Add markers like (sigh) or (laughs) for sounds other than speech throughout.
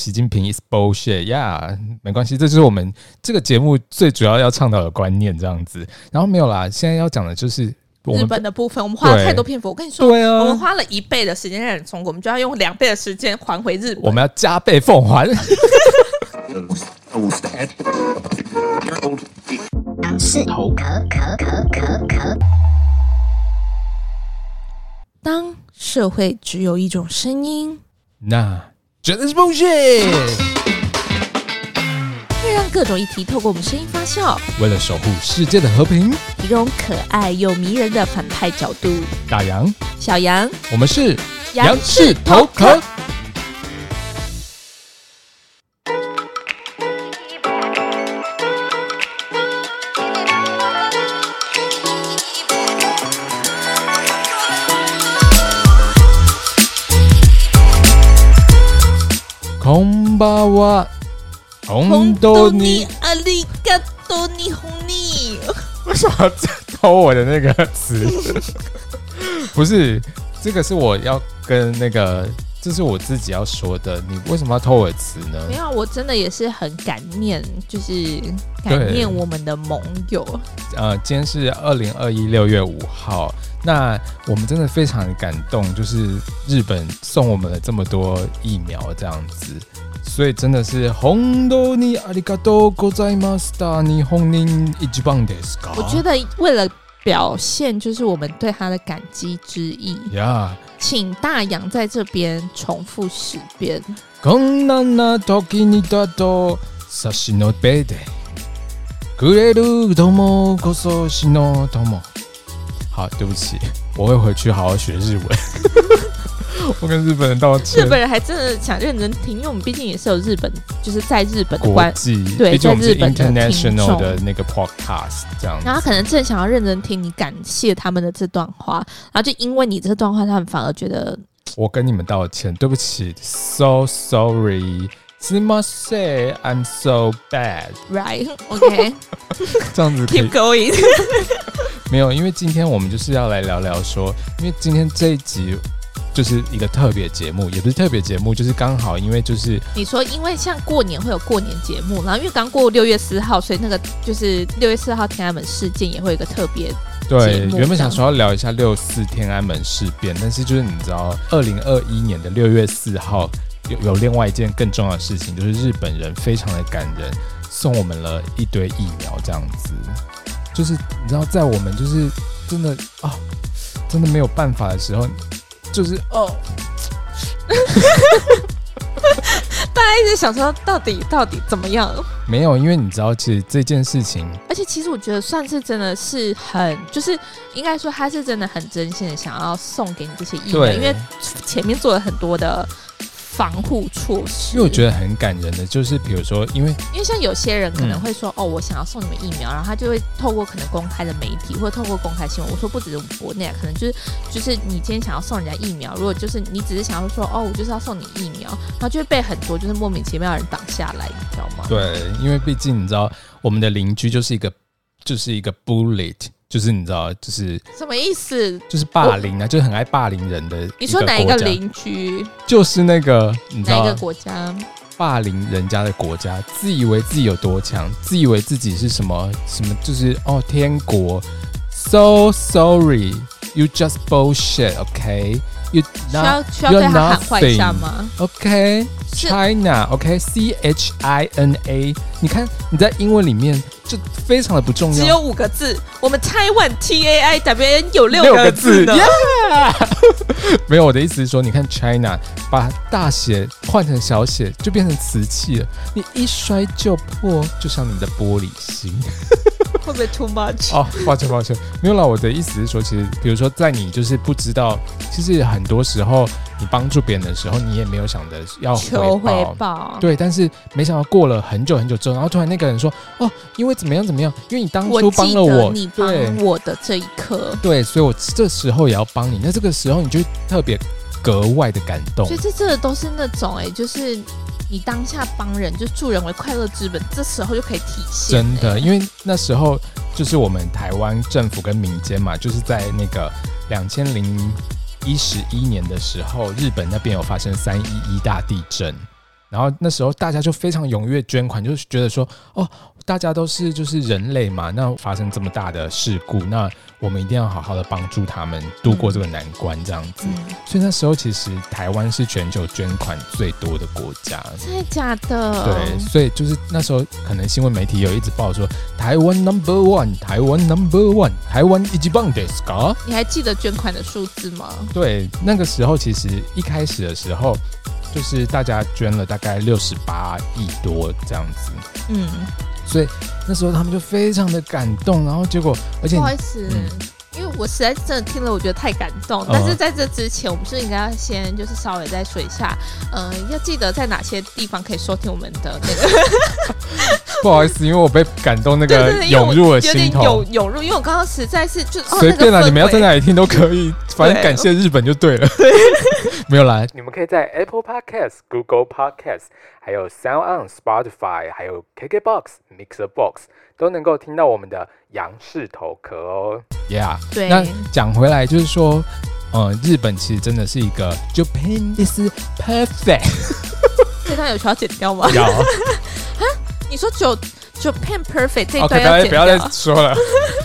习近平 is bullshit 呀、yeah，没关系，这就是我们这个节目最主要要倡导的观念，这样子。然后没有啦，现在要讲的就是我们日本的部分，我们花了太多篇幅。我跟你说，对啊，我们花了一倍的时间让你中国，我们就要用两倍的时间还回日本。我们要加倍奉还。是头壳壳壳壳壳。当社会只有一种声音，那绝对是 bullshit。会让各种议题透过我们声音发酵，为了守护世界的和平，提供可爱又迷人的反派角度。大杨、小杨，我们是杨氏头壳。红巴哇，红豆泥，阿里嘎多尼红尼。(laughs) 为什么在偷我的那个词？(laughs) 不是，这个是我要跟那个，这是我自己要说的。你为什么要偷我的词呢？没有，我真的也是很感念，就是感念我们的盟友。呃，今天是二零二一六月五号。那我们真的非常感动，就是日本送我们了这么多疫苗，这样子，所以真的是红豆你阿里嘎多ございました，日本人一番ですか。我觉得为了 表现就是我们对他的感激之意呀，yeah. 请大杨在这边重复十遍。こんな时にだと差し伸べてくれる友こそ私の友。好，对不起，我会回去好好学日文。 (laughs) 我跟日本人道歉。日本人还真的想认真听，因为我们毕竟也是有日本，就是在日本的国际，对，在日本的 international 的那个 podcast 这样。然后他可能正想要认真听你感谢他们的这段话，然后就因为你这段话，他们反而觉得我跟你们道歉，对不起，so sorry，すみません，I'm so bad，right？OK，、okay. (laughs) 这样子，keep going。(laughs) 没有，因为今天我们就是要来聊聊说，因为今天这一集 就是一个特别节目，也不是特别节目，就是刚好因为就是你说，因为像过年会有过年节目，然后因为刚过六月四号，所以那个就是六月四号天安门事件也会有一个特别。对，原本想说要聊一下六四天安门事变，但是就是你知道，二零二一年的六月四号有有另外一件更重要的事情，就是日本人非常的感人，送我们了一堆疫苗，这样子。就是你知道，在我们就是真的啊、哦，真的没有办法的时候，就是哦，(laughs) 大家一直想说到底到底怎么样？没有，因为你知道，其实这件事情，而且其实我觉得算是真的是很，就是应该说他是真的很真心的想要送给你这些艺人，因为前面做了很多的。防护措施，因为我觉得很感人的，就是比如说，因为因为像有些人可能会说，嗯、哦，我想要送你们疫苗，然后他就会透过可能公开的媒体，或者透过公开新闻。我说不只是国内，可能就是就是你今天想要送人家疫苗，如果就是你只是想要说，哦，我就是要送你疫苗，然后就会被很多就是莫名其妙的人挡下来，你知道吗？对，因为毕竟你知道，我们的邻居就是一个就是一个 bullet。就是你知道，就是什么意思？就是霸凌啊，就是很爱霸凌人的。你说哪一个邻居？就是那个你知道哪一个国家？霸凌人家的国家，自以为自己有多强，自以为自己是什么什么，就是哦天国。So sorry, you just bullshit, OK? You not, 需要需要对他喊话一下吗？OK, China, OK, C H I N A。你看你在英文里面。就非常的不重要，只有五个字。我们 Taiwan T A I W N 有六个字的。没有，我的意思是说，你看 China 把大写换成小写，就变成瓷器了。你一摔就破，就像你的玻璃心。会不会 too much？哦，抱歉抱歉，没有啦。我的意思是说，其实比如说，在你就是不知道，其实很多时候你帮助别人的时候，你也没有想着要回求回报。对，但是没想到过了很久很久之后，然后突然那个人说：“哦，因为怎么样怎么样，因为你当初帮了我，我你帮我的这一刻，对，所以我这时候也要帮你。那这个时候你就特别格外的感动。所以这这都是那种哎、欸，就是。你当下帮人，就助人为快乐之本，这时候就可以体现。真的，因为那时候就是我们台湾政府跟民间嘛，就是在那个两千零一十一年的时候，日本那边有发生三一一大地震，然后那时候大家就非常踊跃捐款，就是觉得说，哦，大家都是就是人类嘛，那发生这么大的事故，那我们一定要好好的帮助他们度过这个难关，这样子。嗯、所以那时候其实台湾是全球捐款最多的国家。真的假的？对，所以就是那时候可能新闻媒体有一直报说台湾 number one，台湾 number one，台湾一级棒的 scar。你还记得捐款的数字吗？对，那个时候其实一开始的时候。就是大家捐了大概六十八亿多这样子，嗯，所以那时候他们就非常的感动，然后结果，而且不好意思，嗯、因为我实在是真的听了，我觉得太感动。但是在这之前，我们是应该要先就是稍微在水下，嗯、呃，要记得在哪些地方可以收听我们的那个。(laughs) 不好意思，因为我被感动，那个涌入了心头，涌入，因为我刚刚实在是就随便了，你们要在哪里听都可以，反正感谢日本就对了。对。(laughs) 没有啦，你们可以在 Apple Podcast、Google Podcast、还有 Sound On、Spotify、还有 KKBox、Mixer Box 都能够听到我们的杨氏头壳哦。Yeah，对。那讲回来就是说，呃，日本其实真的是一个 Japan is perfect。这段有需要剪掉吗？有。(laughs) 你说就 Japan perfect 这一段不要再说了。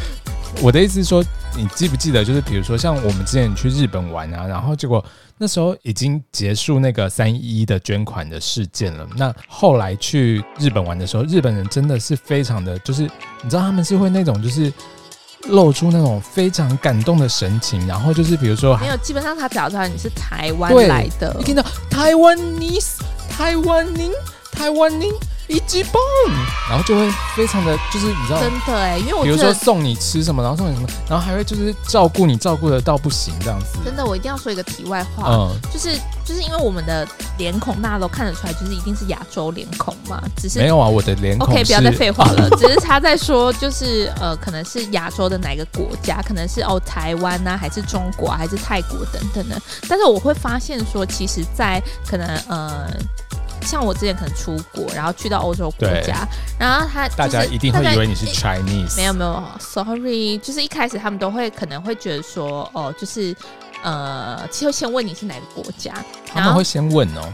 (laughs) 我的意思是说，你记不记得，就是比如说像我们之前去日本玩啊，然后结果。那时候已经结束那个三一一的捐款的事件了。那后来去日本玩的时候，日本人真的是非常的，就是你知道他们是会那种就是露出那种非常感动的神情，然后就是比如说没有，基本上他找出来你是台湾来的，你听到台湾尼斯，台湾您，台湾您。一级棒，然后就会非常的就是你知道，真的哎，因为我比如说送你吃什么，然后送你什么，然后还会就是照顾你，照顾的到不行这样子。真的，我一定要说一个题外话，嗯，就是就是因为我们的脸孔大家都看得出来，就是一定是亚洲脸孔嘛，只是没有啊，我的脸孔。OK，不要再废话了，(laughs) 只是他在说，就是呃，可能是亚洲的哪个国家，可能是哦台湾呐、啊，还是中国、啊，还是泰国等等的。但是我会发现说，其实，在可能呃。像我之前可能出国，然后去到欧洲国家，然后他、就是、大家一定会以为你是 Chinese，没有没有，Sorry，就是一开始他们都会可能会觉得说，哦，就是呃，其实先问你是哪个国家，他们会先问哦。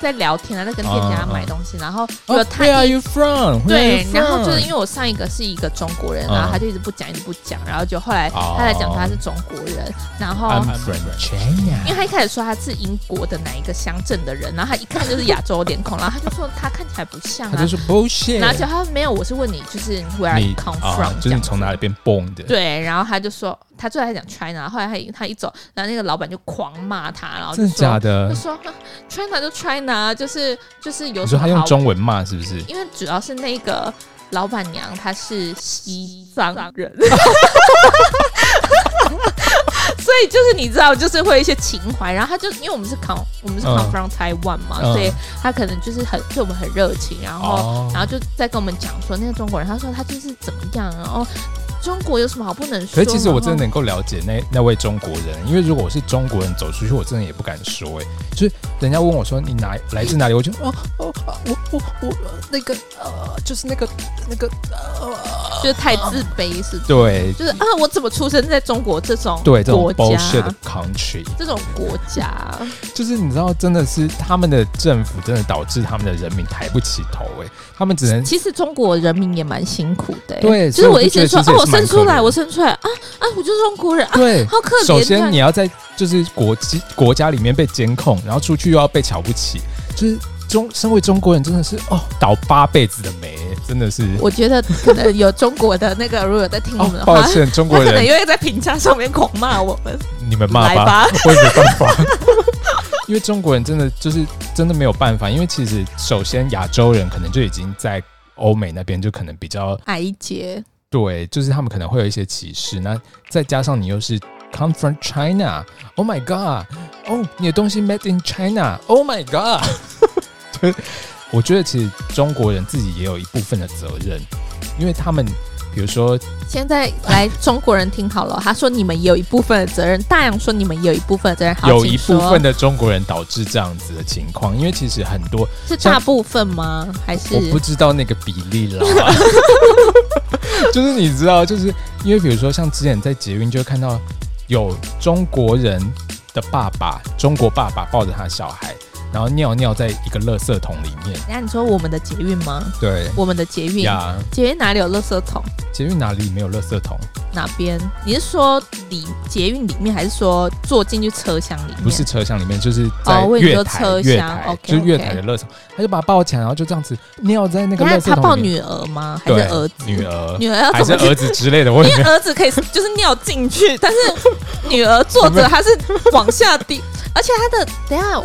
在聊天啊，在跟店家买东西，uh, uh. 然后有他，Where are you from? 对，然后就是因为我上一个是一个中国人，然后他就一直不讲，一直不讲，然后就后来他在讲他是中国人，然后，I'm from China，因为他一开始说他是英国的哪一个乡镇的人，然后他一看就是亚洲脸孔，然后他就说他看起来不像啊，他就说 bullshit，然后就他说没有，我是问你就是 Where are you come from，就是你从哪里变 born 的，对，然后他就说。他最爱讲 China，后来他一他一走，然后那个老板就狂骂他，然后就说真的假的？就说 (laughs) China 就 China，就是就是有。时候他用中文骂是不是？因为主要是那个老板娘她是西藏人，(laughs) 所以就是你知道，就是会有一些情怀。然后他就因为我们是 come 我们是 come from Taiwan 嘛，嗯、所以他可能就是很对我们很热情，然后、哦、然后就在跟我们讲说那个中国人，他说他就是怎么样，然后。中国有什么好不能说？可是其实我真的能够了解那那位中国人，因为如果我是中国人走出去，我真的也不敢说哎、欸，就是人家问我说你哪来自哪里，我就哦哦，我我我那个呃，就是那个那个呃，就是太自卑是是？对，就是啊，我怎么出生在中国这种对这种 bullshit country 这种国家，就是你知道，真的是他们的政府真的导致他们的人民抬不起头哎、欸，他们只能其实中国人民也蛮辛苦的、欸，对，就是我一直说哦。生出来，我生出来啊啊！我就是中国人，对，啊、好可怜。首先你要在就是国际国家里面被监控，然后出去又要被瞧不起，就是中身为中国人真的是哦，倒八辈子的霉，真的是。我觉得可能有中国的那个，如果有在听我们的话，哦、抱歉，中国人 (laughs) 可能又会在评价上面狂骂我们。(laughs) 你们骂吧，吧我也没办法。(laughs) 因为中国人真的就是真的没有办法，因为其实首先亚洲人可能就已经在欧美那边就可能比较矮一截。对，就是他们可能会有一些歧视，那再加上你又是 come from China，Oh my God，哦，你的东西 made in China，Oh my God，(laughs) 对，我觉得其实中国人自己也有一部分的责任，因为他们。比如说，现在来中国人听好了，他说你们也有一部分的责任。大洋说你们也有一部分的责任，好，有一部分的中国人导致这样子的情况，因为其实很多是大部分吗？还是我不知道那个比例了。(laughs) (laughs) 就是你知道，就是因为比如说像之前在捷运就看到有中国人的爸爸，中国爸爸抱着他的小孩，然后尿尿在一个垃圾桶里面。那你说我们的捷运吗？对，我们的捷运呀，捷运哪里有垃圾桶？捷运哪里没有垃圾桶？哪边？你是说里捷运里面，还是说坐进去车厢里面？不是车厢里面，就是在月台，哦、月台，okay, 就是月台的垃圾桶。Okay. 他就把他抱起来，然后就这样子尿在那个垃圾桶里。他抱女儿吗？还是儿子？女儿，女儿要还是儿子之类的？因为儿子可以就是尿进去，但是女儿坐着，(laughs) 她是往下滴，而且他的等下。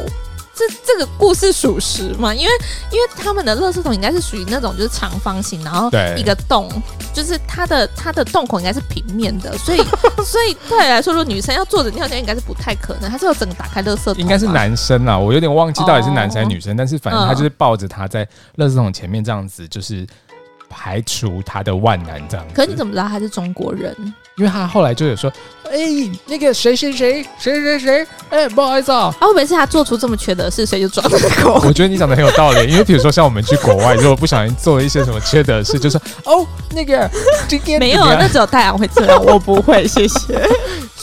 这这个故事属实吗？因为因为他们的垃圾桶应该是属于那种就是长方形，然后一个洞，就是它的它的洞口应该是平面的，所以 (laughs) 所以对来说，如果女生要坐着尿尿，应该是不太可能。他是要整个打开垃圾桶，应该是男生啊，我有点忘记到底是男生还是女生，哦、但是反正他就是抱着他在垃圾桶前面这样子，就是排除他的万难这样子。可是你怎么知道他是中国人？因为他后来就有说，哎、欸，那个谁谁谁谁谁谁，哎、欸，不好意思啊，啊，我每次他做出这么缺德事，谁就抓那个？我觉得你讲的很有道理，因为比如说像我们去国外，如果不小心做了一些什么缺德事，就是哦，那个今天没有，那只有太阳会这样，我不会，谢谢。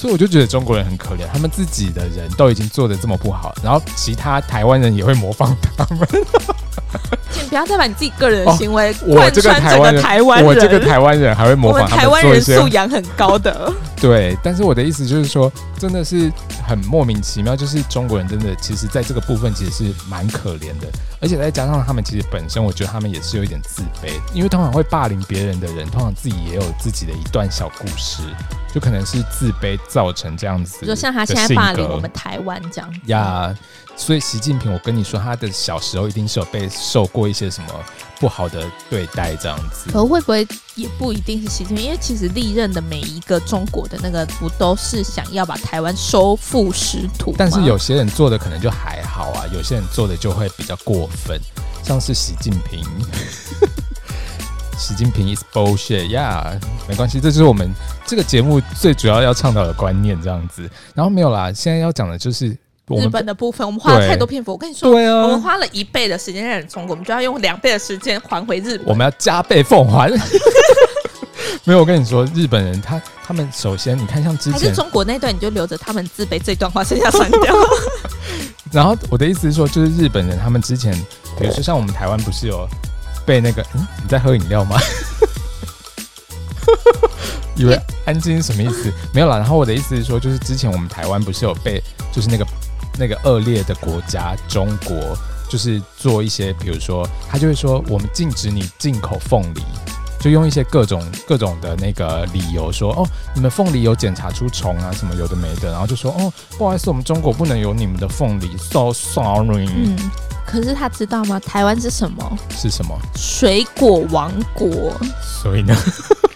所以我就觉得中国人很可怜，他们自己的人都已经做的这么不好，然后其他台湾人也会模仿他们。(laughs) 请不要再把你自己个人的行为贯穿整个台湾人，我这个台湾人还会模仿他们。台湾人素养很高的。对，但是我的意思就是说，真的是很莫名其妙，就是中国人真的其实在这个部分其实是蛮可怜的，而且再加上他们其实本身，我觉得他们也是有一点自卑，因为通常会霸凌别人的人，通常自己也有自己的一段小故事。就可能是自卑造成这样子，就像他现在霸凌我们台湾这样子呀。所以习近平，我跟你说，他的小时候一定是有被受过一些什么不好的对待这样子。可会不会也不一定是习近平，因为其实历任的每一个中国的那个，不都是想要把台湾收复失土？但是有些人做的可能就还好啊，有些人做的就会比较过分，像是习近平。习近平 is bullshit，呀、yeah，没关系，这就是我们这个节目最主要要倡导的观念，这样子。然后没有啦，现在要讲的就是日本的部分，我们花了太多篇幅。我跟你说，对啊，我们花了一倍的时间让人中国，我们就要用两倍的时间还回日本。我们要加倍奉还。(laughs) 没有，我跟你说，日本人他他们首先，你看像之前还是中国那段，你就留着他们自卑这段话，剩下删掉。(laughs) 然后我的意思是说，就是日本人他们之前，比如说像我们台湾不是有。被那个，嗯，你在喝饮料吗？(laughs) 以为安静什么意思？没有啦。然后我的意思是说，就是之前我们台湾不是有被，就是那个那个恶劣的国家中国，就是做一些，比如说他就会说，我们禁止你进口凤梨，就用一些各种各种的那个理由说，哦，你们凤梨有检查出虫啊，什么有的没的，然后就说，哦，不好意思，我们中国不能有你们的凤梨，so sorry。嗯可是他知道吗？台湾是什么？是什么？水果王国。所以呢？(laughs)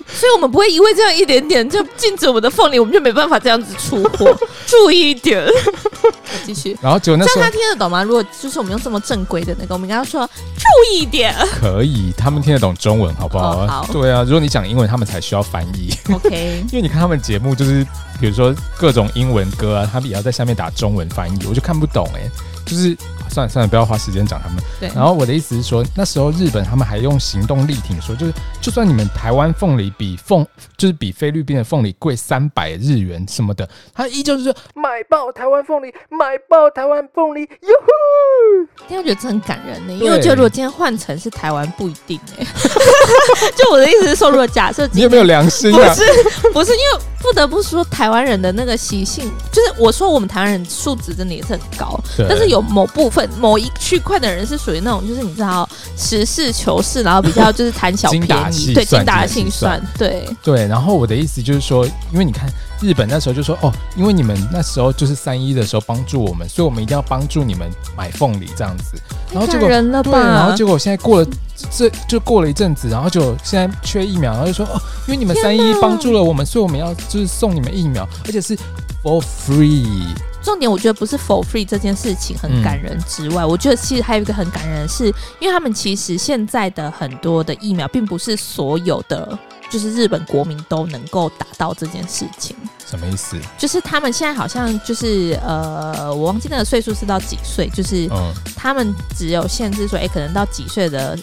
所以我们不会因为这样一点点就禁止我们的凤梨，我们就没办法这样子出货。(laughs) 注意一点，(laughs) 继续。然后就那时候，他听得懂吗？如果就是我们用这么正规的那个，我们应该说注意一点。可以，他们听得懂中文，好不好？哦、好。对啊，如果你讲英文，他们才需要翻译。OK。因为你看他们节目，就是比如说各种英文歌啊，他们也要在下面打中文翻译，我就看不懂哎、欸，就是。算了算了，不要花时间讲他们。对。然后我的意思是说，那时候日本他们还用行动力挺说，就是就算你们台湾凤梨比凤就是比菲律宾的凤梨贵三百日元什么的，他依旧是说买爆台湾凤梨，买爆台湾凤梨，哟呼！因为我觉得这很感人呢，因为我觉得如果今天换成是台湾，不一定哎。(laughs) 就我的意思是说，如果假设你有没有良心啊？不是，不是，因为不得不说，台湾人的那个习性，就是我说我们台湾人素质真的也是很高，但是有某部分。某一区块的人是属于那种，就是你知道实事求是，然后比较就是贪小便宜，对，精打细算，对对。然后我的意思就是说，因为你看日本那时候就说哦，因为你们那时候就是三一的时候帮助我们，所以我们一定要帮助你们买凤梨这样子。然后结果对，然后结果现在过了这就过了一阵子，然后就现在缺疫苗，然后就说哦，因为你们三一帮助了我们，所以我们要就是送你们疫苗，而且是 for free。重点我觉得不是 for free 这件事情很感人之外，嗯、我觉得其实还有一个很感人的是，因为他们其实现在的很多的疫苗，并不是所有的就是日本国民都能够达到这件事情。什么意思？就是他们现在好像就是呃，我忘记那个岁数是到几岁，就是他们只有限制说，哎、欸，可能到几岁的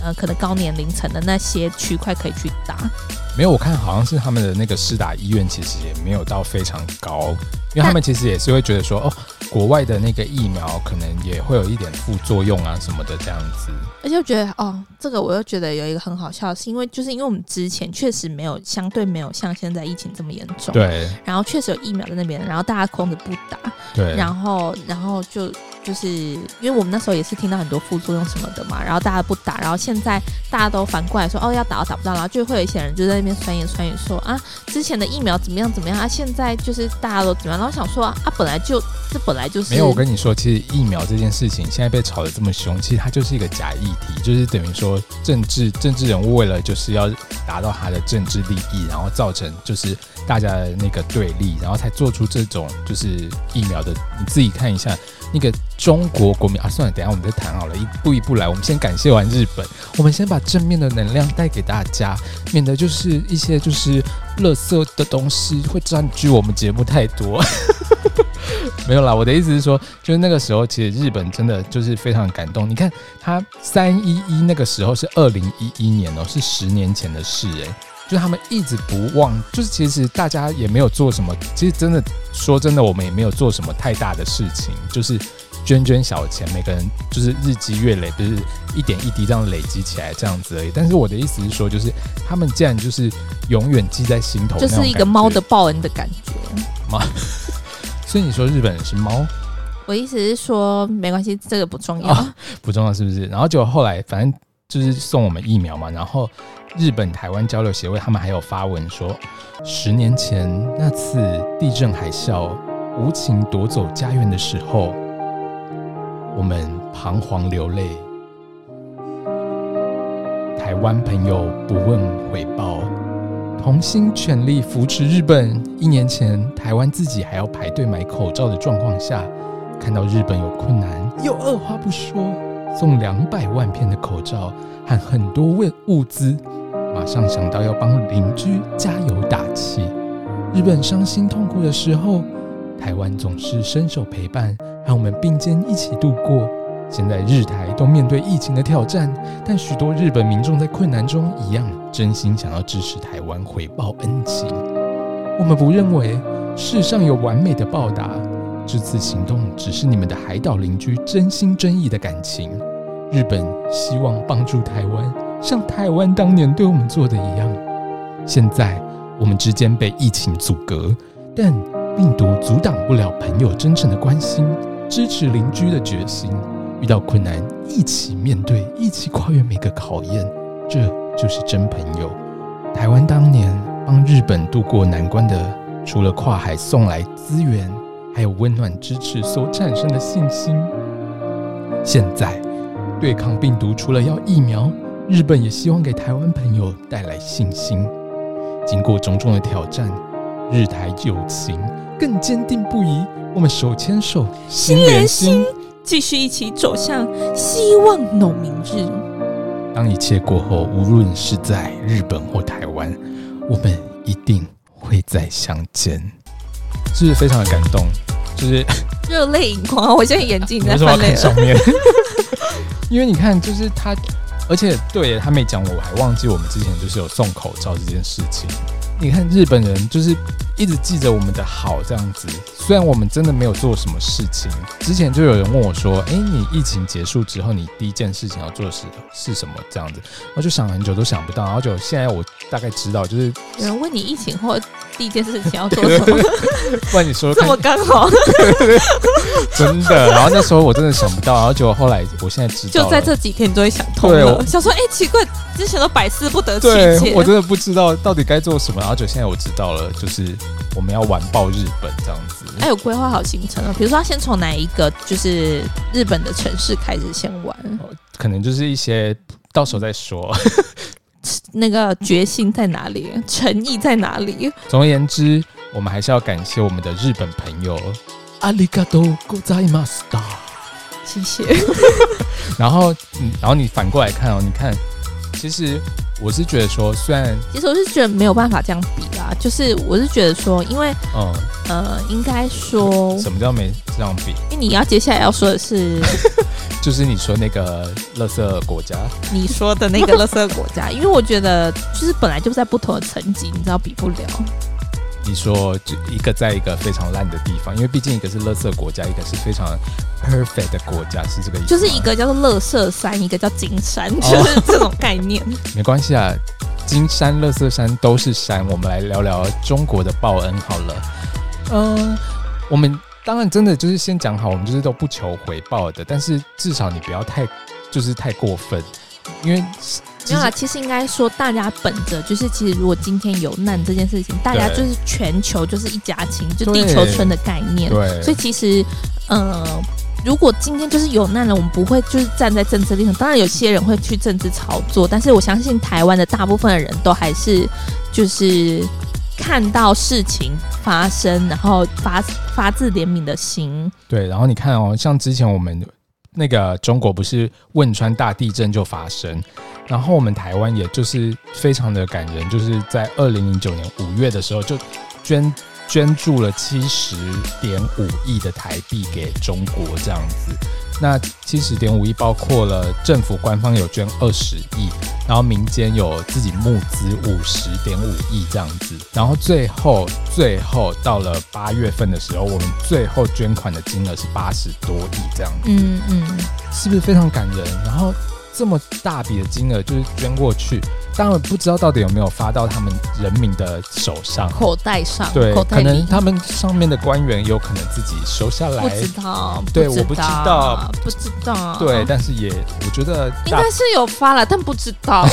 呃，可能高年龄层的那些区块可以去打。没有，我看好像是他们的那个施打医院其实也没有到非常高。因因为他们其实也是会觉得说，哦，国外的那个疫苗可能也会有一点副作用啊什么的这样子。而且我觉得，哦，这个我又觉得有一个很好笑，是因为就是因为我们之前确实没有相对没有像现在疫情这么严重，对。然后确实有疫苗在那边，然后大家空着不打，对。然后，然后就。就是因为我们那时候也是听到很多副作用什么的嘛，然后大家不打，然后现在大家都反过来说哦，要打都打不到，然后就会有一些人就在那边酸言酸语说啊，之前的疫苗怎么样怎么样啊，现在就是大家都怎么样，然后想说啊，本来就这本来就是没有。我跟你说，其实疫苗这件事情现在被炒得这么凶，其实它就是一个假议题，就是等于说政治政治人物为了就是要达到他的政治利益，然后造成就是大家的那个对立，然后才做出这种就是疫苗的，你自己看一下。那个中国国民啊，算了，等下我们再谈好了，一步一步来。我们先感谢完日本，我们先把正面的能量带给大家，免得就是一些就是垃圾的东西会占据我们节目太多。(laughs) 没有啦，我的意思是说，就是那个时候其实日本真的就是非常感动。你看他三一一那个时候是二零一一年哦，是十年前的事诶。就他们一直不忘，就是其实大家也没有做什么，其实真的说真的，我们也没有做什么太大的事情，就是捐捐小钱，每个人就是日积月累，就是一点一滴这样累积起来这样子而已。但是我的意思是说，就是他们竟然就是永远记在心头，就是一个猫的报恩的感觉。猫，所以你说日本人是猫？我意思是说，没关系，这个不重要，哦，(laughs) 不重要是不是？然后就后来反正就是送我们疫苗嘛，然后。日本台湾交流协会，他们还有发文说，十年前那次地震海啸无情夺走家园的时候，我们彷徨流泪。台湾朋友不问回报，同心全力扶持日本。一年前，台湾自己还要排队买口罩的状况下，看到日本有困难，又二话不说送两百万片的口罩和很多物物资。马上想到要帮邻居加油打气。日本伤心痛苦的时候，台湾总是伸手陪伴，让我们并肩一起度过。现在日台都面对疫情的挑战，但许多日本民众在困难中一样真心想要支持台湾，回报恩情。我们不认为世上有完美的报答，这次行动只是你们的海岛邻居真心真意的感情。日本希望帮助台湾。像台湾当年对我们做的一样，现在我们之间被疫情阻隔，但病毒阻挡不了朋友真诚的关心、支持邻居的决心。遇到困难，一起面对，一起跨越每个考验，这就是真朋友。台湾当年帮日本渡过难关的，除了跨海送来资源，还有温暖支持所产生的信心。现在对抗病毒，除了要疫苗。日本也希望给台湾朋友带来信心。经过种种的挑战，日台友情更坚定不移。我们手牵手，心连心，继续一起走向希望农民日。当一切过后，无论是在日本或台湾，我们一定会再相见。是不是非常的感动？就是 (laughs) 热泪盈眶。我现在眼睛在翻泪上面，(laughs) 因为你看，就是他。而且，对，他没讲，我还忘记我们之前就是有送口罩这件事情。你看，日本人就是一直记着我们的好这样子。虽然我们真的没有做什么事情，之前就有人问我说：“诶，你疫情结束之后，你第一件事情要做的是是什么？”这样子，我就想很久都想不到。然后就现在我大概知道，就是有人问你疫情后第一件事情要做 (laughs) 什么？不然你说这么刚好，(laughs) 真的。然后那时候我真的想不到，然后结果后来我现在知道，就在这几天你都会想通了。想说：“哎，奇怪，之前都百思不得其解。”，我真的不知道到底该做什么。然后就现在我知道了，就是我们要完爆日本这样子。还有规划好行程啊，比如说他先从哪一个就是日本的城市开始先玩？可能就是一些到时候再说。(laughs) 那个决心在哪里？诚意在哪里？总而言之，我们还是要感谢我们的日本朋友。阿里嘎多，ございます。谢谢。(laughs) 然后，嗯，然后你反过来看哦，你看， 其实。我是觉得说，虽然其实我是觉得没有办法这样比啦，就是我是觉得说，因为嗯呃，应该说什么叫没这样比？因为你要接下来要说的是，(laughs) 就是你说那个垃圾国家，你说的那个垃圾国家，因为我觉得就是本来就在不同的层级，你知道比不了。你说就一个在一个非常烂的地方，因为毕竟一个是垃圾国家，一个是非常 perfect 的国家，是这个意思。就是一个叫做垃圾山，一个叫金山，就是 (laughs) 这种概念。哦、没关系啊，金山、垃圾山都是山。我们来聊聊中国的报恩好了。嗯、呃，我们当然真的就是先讲好，我们就是都不求回报的，但是至少你不要太就是太过分，因为。没有啦，其实应该说，大家本着就是，其实如果今天有难这件事情，大家就是全球就是一家亲，就地球村的概念。对。所以其实，呃，如果今天就是有难了，我们不会就是站在政治立场。当然，有些人会去政治炒作，但是我相信台湾的大部分的人都还是就是看到事情发生，然后发发自怜悯的心。对，然后你看哦，像之前我们那个中国不是汶川大地震就发生。然后我们台湾也就是非常的感人，就是在二零零九年五月的时候就捐捐助了七十点五亿的台币给中国这样子。那七十点五亿包括了政府官方有捐二十亿，然后民间有自己募资五十点五亿这样子。然后最后最后到了八月份的时候，我们最后捐款的金额是八十多亿这样子。嗯嗯，是不是非常感人？然后。这么大笔的金额就是捐过去，当然不知道到底有没有发到他们人民的手上、口袋上。对，口袋可能他们上面的官员有可能自己收下来。不知道，对，不，我不知道，不知道。对，但是也我觉得应该是有发了，但不知道。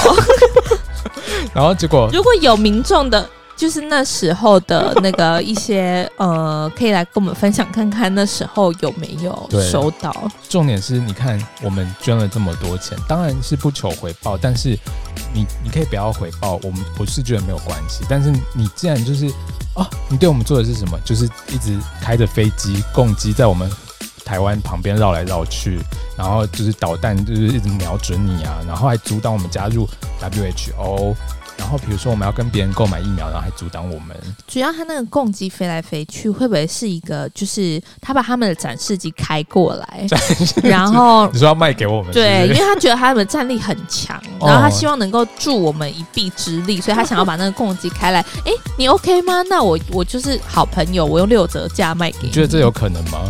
(laughs) 然后结果，如果有民众的。就是那时候的那个一些 (laughs) 呃，可以来跟我们分享看看那时候有没有收到。重点是，你看我们捐了这么多钱，当然是不求回报，但是你你可以不要回报，我们我是觉得没有关系。但是你既然就是哦，你对我们做的是什么？就是一直开着飞机共机在我们台湾旁边绕来绕去，然后就是导弹就是一直瞄准你啊，然后还阻挡我们加入 WHO。然后比如说我们要跟别人购买疫苗，然后还阻挡我们。主要他那个共机飞来飞去，会不会是一个就是他把他们的展示机开过来，(laughs) 然后你说要卖给我们是是？对，因为他觉得他们战力很强，然后他希望能够助我们一臂之力，所以他想要把那个共机开来。哎，你 OK 吗？那我我就是好朋友，我用六折价卖给你。你觉得这有可能吗？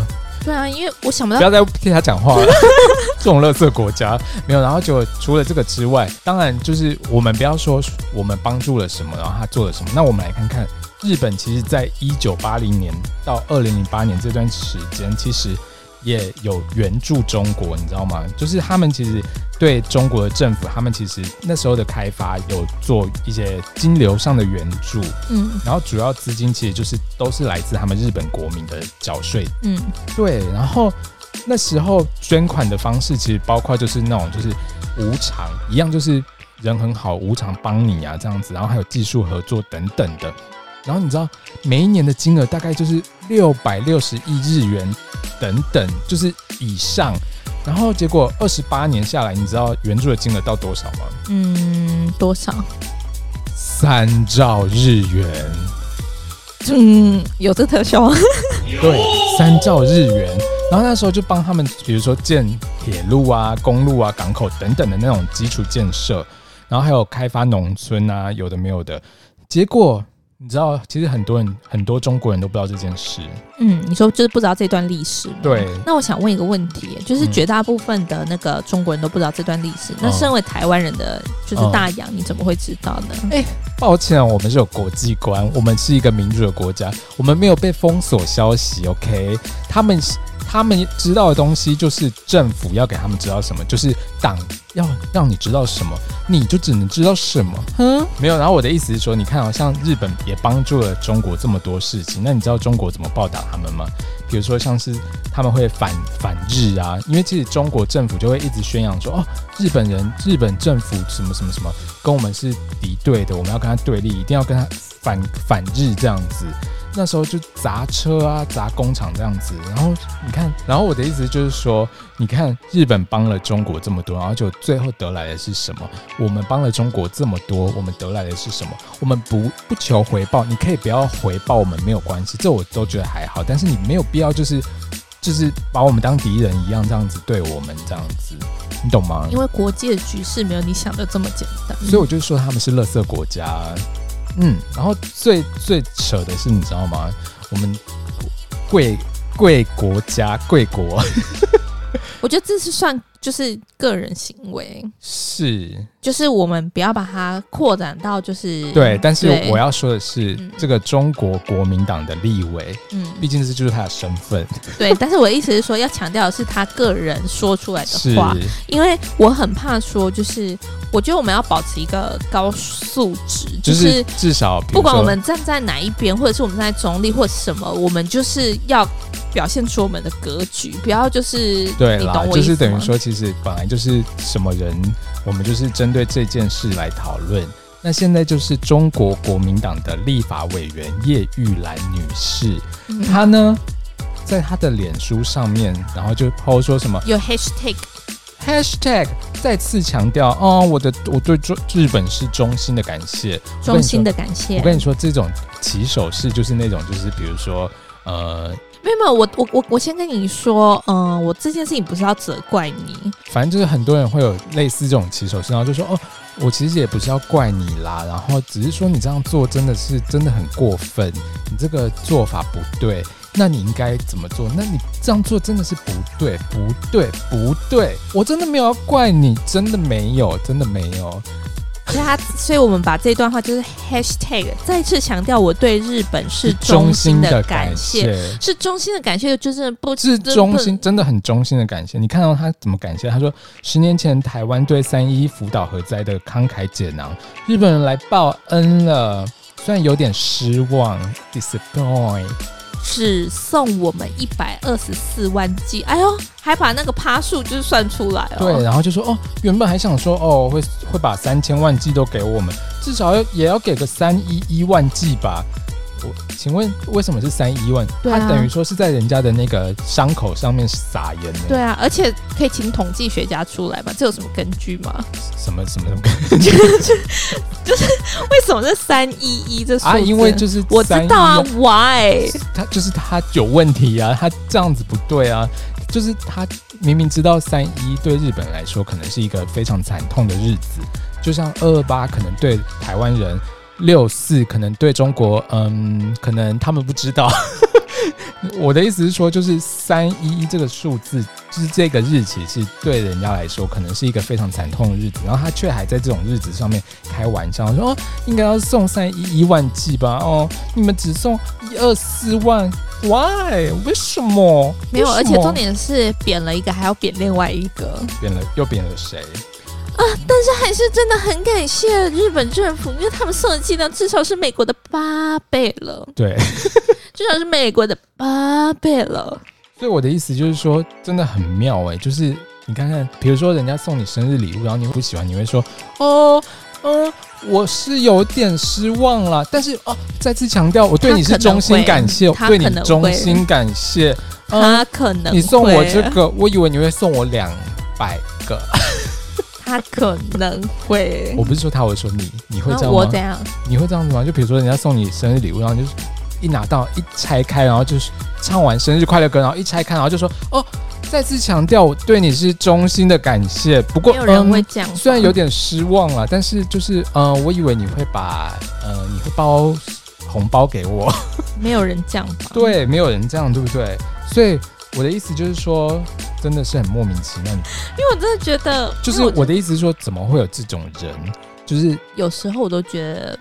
对啊，因为我想不到，不要再替他讲话了。(laughs) 这种垃圾国家没有，然后就除了这个之外，当然就是我们不要说我们帮助了什么，然后他做了什么。那我们来看看日本，其实在一九八零年到二零零八年这段时间，其实。也有援助中国，你知道吗？就是他们其实对中国的政府，他们其实那时候的开发有做一些金流上的援助，嗯，然后主要资金其实就是都是来自他们日本国民的缴税，嗯，对。然后那时候捐款的方式其实包括就是那种就是无偿一样，就是人很好，无偿帮你啊这样子，然后还有技术合作等等的。然后你知道每一年的金额大概就是六百六十亿日元等等，就是以上。然后结果二十八年下来，你知道援助的金额到多少吗？嗯，多少？三兆日元。嗯，有这特效吗？(laughs) 对，三兆日元。然后那时候就帮他们，比如说建铁路啊、公路啊、港口等等的那种基础建设，然后还有开发农村啊，有的没有的。结果。你知道，其实很多人、很多中国人都不知道这件事。嗯，你说就是不知道这段历史。对。那我想问一个问题，就是绝大部分的那个中国人都不知道这段历史，嗯、那身为台湾人的就是大洋，嗯、你怎么会知道呢？哎、欸，抱歉，我们是有国际观，我们是一个民主的国家，我们没有被封锁消息。OK，他们他们知道的东西就是政府要给他们知道什么，就是党。要让你知道什么，你就只能知道什么。嗯，没有。然后我的意思是说，你看，好像日本也帮助了中国这么多事情，那你知道中国怎么报答他们吗？比如说，像是他们会反 (laughs) 反日啊，因为其实中国政府就会一直宣扬说，哦，日本人、日本政府什么什么什么，跟我们是敌对的，我们要跟他对立，一定要跟他反反日这样子。那时候就砸车啊，砸工厂这样子。然后你看，然后我的意思就是说，你看日本帮了中国这么多，然后就最后得来的是什么？我们帮了中国这么多，我们得来的是什么？我们不不求回报，你可以不要回报我们没有关系，这我都觉得还好。但是你没有必要就是就是把我们当敌人一样这样子对我们这样子，你懂吗？因为国际的局势没有你想的这么简单，所以我就说他们是垃圾国家。嗯，然后最最扯的是，你知道吗？我们贵贵国家贵国，(laughs) 我觉得这是算。就是个人行为，是，就是我们不要把它扩展到就是对，但是我要说的是，这个中国国民党的立委，嗯，毕竟这就是他的身份，对，但是我的意思是说，要强调的是他个人说出来的话，因为我很怕说，就是我觉得我们要保持一个高素质，就是至少不管我们站在哪一边，或者是我们在中立或者什么，我们就是要。表现出我们的格局，不要就是对啦，就是等于说，其实本来就是什么人，我们就是针对这件事来讨论。那现在就是中国国民党的立法委员叶玉兰女士，嗯、她呢在她的脸书上面，然后就 po 说什么有 hashtag hashtag 再次强调哦，我的我对中日本是衷心的感谢，衷心的感谢。我跟你说，这种起手式就是那种，就是比如说呃。没有没有，我我我我先跟你说，嗯、我这件事情不是要责怪你，反正就是很多人会有类似这种起手式，然后就说哦，我其实也不是要怪你啦，然后只是说你这样做真的是真的很过分，你这个做法不对，那你应该怎么做？那你这样做真的是不对，不对，不对，我真的没有要怪你，真的没有，真的没有。所以他，所以我们把这段话就是 hashtag 再次强调，我对日本是衷心的感谢，是衷心的感谢，就是不是衷心，真的很衷心的感谢。你看到他怎么感谢？他说，十年前台湾对三一福岛核灾的慷慨解囊，日本人来报恩了，虽然有点失望，disappoint。只送我们一百二十四万剂，哎呦，还把那个趴数就是算出来哦。对，然后就说哦，原本还想说哦，会会把三千万剂都给我们，至少要也要给个三一一万剂吧。请问为什么是三一万？他等于说是在人家的那个伤口上面撒盐呢？对啊，而且可以请统计学家出来吧？这有什么根据吗？什么什么什么根据？(laughs) 就是为什么是三一一这数字？啊，因为就是我知道啊，Why？他就是他有问题啊，他这样子不对啊，就是他明明知道三一对日本来说可能是一个非常惨痛的日子，就像二二八可能对台湾人。六四可能对中国，嗯，可能他们不知道。(laughs) 我的意思是说，就是三一一这个数字，就是这个日期，是对人家来说，可能是一个非常惨痛的日子。然后他却还在这种日子上面开玩笑，说哦，应该要送三一一万剂吧？哦，你们只送一二四万，Why？为什么？没有，而且重点是贬了一个，还要贬另外一个，(laughs) 贬了又贬了谁？啊！但是还是真的很感谢日本政府，因为他们送的剂量至少是美国的八倍了。对，(laughs) 至少是美国的八倍了。所以我的意思就是说，真的很妙哎、欸！就是你看看，比如说人家送你生日礼物，然后你不喜欢，你会说：“哦，嗯，我是有点失望了。”但是哦，再次强调，我对你是衷心感谢，我对你衷心感谢。他可能、嗯、你送我这个，我以为你会送我两百个。他可能会，我不是说他，我是说你，你会这样吗？我怎样？你会这样子吗？就比如说人家送你生日礼物，然后就是一拿到一拆开，然后就是唱完生日快乐歌，然后一拆开，然后就说哦，再次强调我对你是衷心的感谢。不过没有人会这样、嗯，虽然有点失望了，但是就是呃，我以为你会把呃，你会包红包给我。没有人这样吧？(laughs) 对，没有人这样，对不对？所以。我的意思就是说，真的是很莫名其妙。因为我真的觉得，就是我的意思是说，怎么会有这种人？就是有时候我都觉得，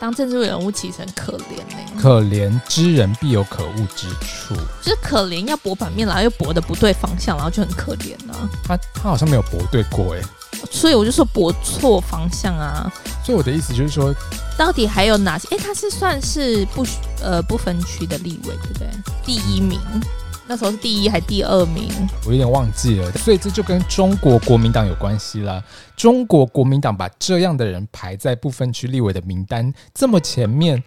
当政治人物其实很可怜呢、欸。可怜之人必有可恶之处，就是可怜要驳反面，然后又驳的不对方向，然后就很可怜呢、啊。他他好像没有驳对过哎、欸，所以我就说驳错方向啊。所以我的意思就是说，到底还有哪些？哎、欸，他是算是不呃不分区的立委，对不对？第一名。那时候是第一还第二名，我有点忘记了。所以这就跟中国国民党有关系了。中国国民党把这样的人排在不分区立委的名单这么前面，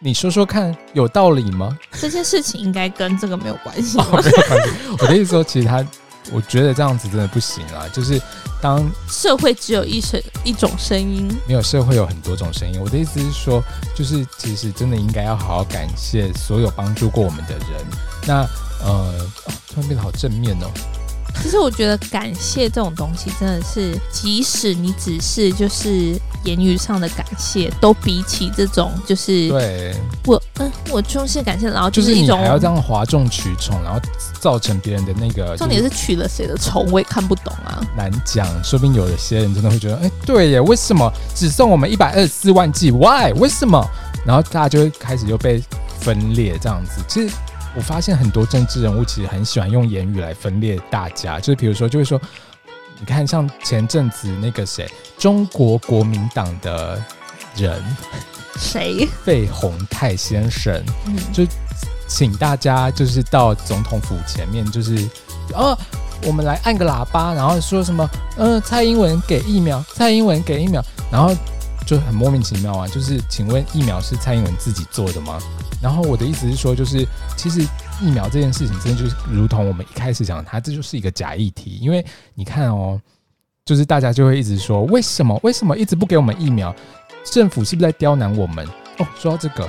你说说看，有道理吗？这件事情应该跟这个没有关系。(laughs) 哦，没有关系。我的意思说，其实他，我觉得这样子真的不行啊。就是当社会只有一声一种声音，没有社会有很多种声音。我的意思是说，就是其实真的应该要好好感谢所有帮助过我们的人。那。呃、哦，突然变得好正面哦。其实我觉得感谢这种东西真的是，即使你只是就是言语上的感谢，都比起这种就是对我嗯，我衷心感谢，然后就就是是一种你还要这样哗众取宠，然后造成别人的那个重点是取了谁的宠，我也看不懂啊。难讲，说不定有些人真的会觉得，哎，对耶，为什么只送我们一百二十四万 G？Why？为什么？然后大家就会开始又被分裂这样子。其实我发现很多政治人物其实很喜欢用言语来分裂大家，就是比如说就会说，你看像前阵子那个谁，中国国民党的人谁？费鸿泰先生，嗯，就请大家就是到总统府前面，就是哦。我们来按个喇叭，然后说什么？嗯、呃，蔡英文给疫苗，蔡英文给疫苗，然后就很莫名其妙啊。就是，请问疫苗是蔡英文自己做的吗？然后我的意思是说，就是其实疫苗这件事情，真的就是如同我们一开始讲，它这就是一个假议题。因为你看哦，就是大家就会一直说，为什么？为什么一直不给我们疫苗？政府是不是在刁难我们？哦，说到这个，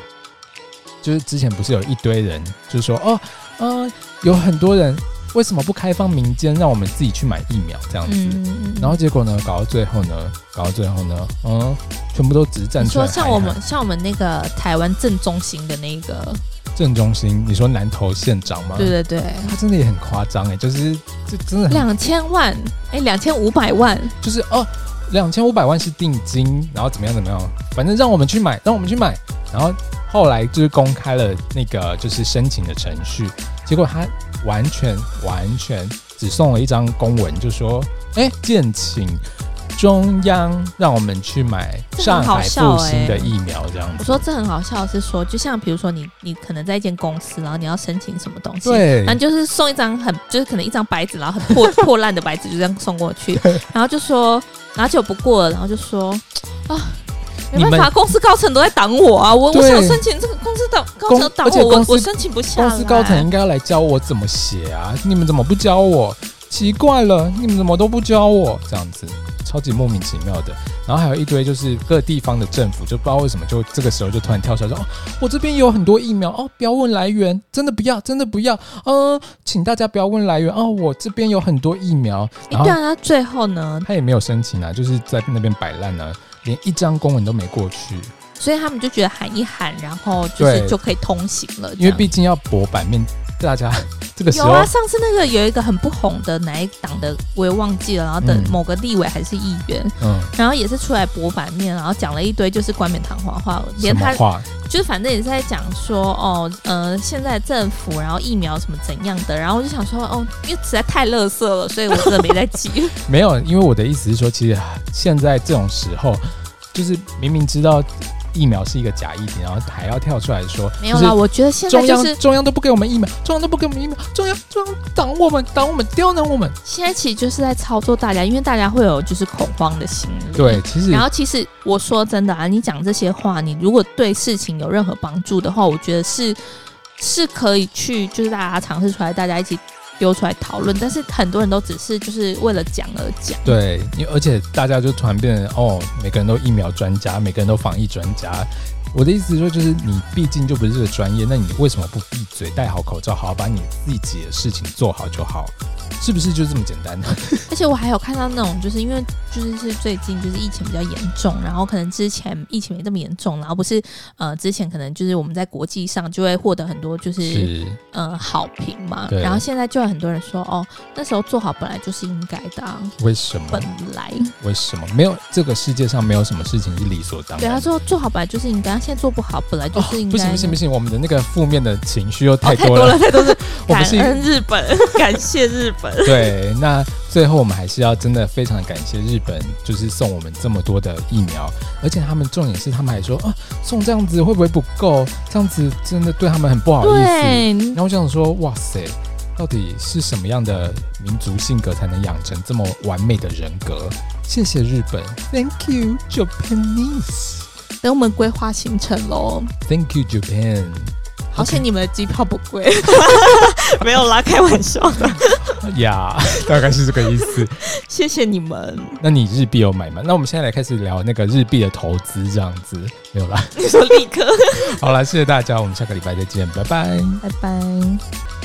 就是之前不是有一堆人，就是说，哦，嗯、呃，有很多人。为什么不开放民间，让我们自己去买疫苗这样子？嗯、然后结果呢？搞到最后呢？搞到最后呢？嗯，全部都只是站出来。你说像我们像我们那个台湾正中心的那个正中心，你说南投县长吗？对对对，他真的也很夸张哎，就是这真的两千万哎，两千五百万，就是哦，两千五百万是定金，然后怎么样怎么样，反正让我们去买，让我们去买，然后后来就是公开了那个就是申请的程序，结果他。完全完全只送了一张公文，就说：“哎、欸，建请中央让我们去买上海复兴的疫苗。”这样子，我说这很好笑，是说就像比如说你你可能在一间公司，然后你要申请什么东西，对，然后就是送一张很就是可能一张白纸，然后很破 (laughs) 破烂的白纸就这样送过去，然后就说，然后就不过了，然后就说啊。没办法，公司高层都在挡我啊！我我想申请这个公司的高层挡我，我我申请不下来。公司高层应该要来教我怎么写啊！你们怎么不教我？奇怪了，你们怎么都不教我？这样子超级莫名其妙的。然后还有一堆就是各地方的政府，就不知道为什么就这个时候就突然跳出来说：“哦，我这边有很多疫苗哦，不要问来源，真的不要，真的不要。嗯，请大家不要问来源哦，我这边有很多疫苗。”然后那最后呢？他也没有申请啊，就是在那边摆烂呢。连一张公文都没过去，所以他们就觉得喊一喊，然后就是就可以通行了。因为毕竟要博版面，大家 (laughs) 这个时候有啊。上次那个有一个很不红的哪一党的，我也忘记了。然后等某个立委还是议员，嗯，然后也是出来博反面，然后讲了一堆就是冠冕堂皇话，连他就是反正也是在讲说哦，呃，现在政府然后疫苗什么怎样的，然后我就想说哦，因为实在太乐色了，所以我真的没在记。(laughs) (laughs) 没有，因为我的意思是说，其实现在这种时候，就是明明知道。疫苗是一个假议题，然后还要跳出来说没有啦。我觉得现在就是中央都不给我们疫苗，中央都不给我们疫苗，中央中央挡我们，挡我们，刁难我们。现在其实就是在操作大家，因为大家会有就是恐慌的心理。对，其实然后其实我说真的啊，你讲这些话，你如果对事情有任何帮助的话，我觉得是是可以去，就是大家尝试出来，大家一起。丢出来讨论，但是很多人都只是就是为了讲而讲。对，因为而且大家就突然变成哦，每个人都疫苗专家，每个人都防疫专家。我的意思说，就是你毕竟就不是这个专业，那你为什么不闭嘴，戴好口罩，好好把你自己的事情做好就好？是不是就这么简单呢？(laughs) 而且我还有看到那种，就是因为就是是最近就是疫情比较严重，然后可能之前疫情没这么严重，然后不是呃之前可能就是我们在国际上就会获得很多就是，是呃好评嘛，然后现在就有很多人说哦，那时候做好本来就是应该的啊。为什么？本来为什么没有这个世界上没有什么事情是理所当然？对，他说做好本来就是应该，现在做不好本来就是应该。哦。不行不行不行，我们的那个负面的情绪又太多了，哦，太多了，太多了。(laughs) 感恩日本，(laughs) 感谢日本。(laughs) 对，那最后我们还是要真的非常感谢日本，就是送我们这么多的疫苗，而且他们重点是他们还说啊，送这样子会不会不够？这样子真的对他们很不好意思。然后我想说，哇塞，到底是什么样的民族性格才能养成这么完美的人格？谢谢日本，Thank you Japanese。等我们规划行程喽，Thank you Japan。好险你们的机票不贵，(laughs) 没有啦，开玩笑的。呀，(laughs) yeah, 大概是这个意思。(laughs) 谢谢你们。那你日币有买吗？那我们现在来开始聊那个日币的投资，这样子没有啦。你说立刻。好了，谢谢大家，我们下个礼拜再见，拜拜，拜拜。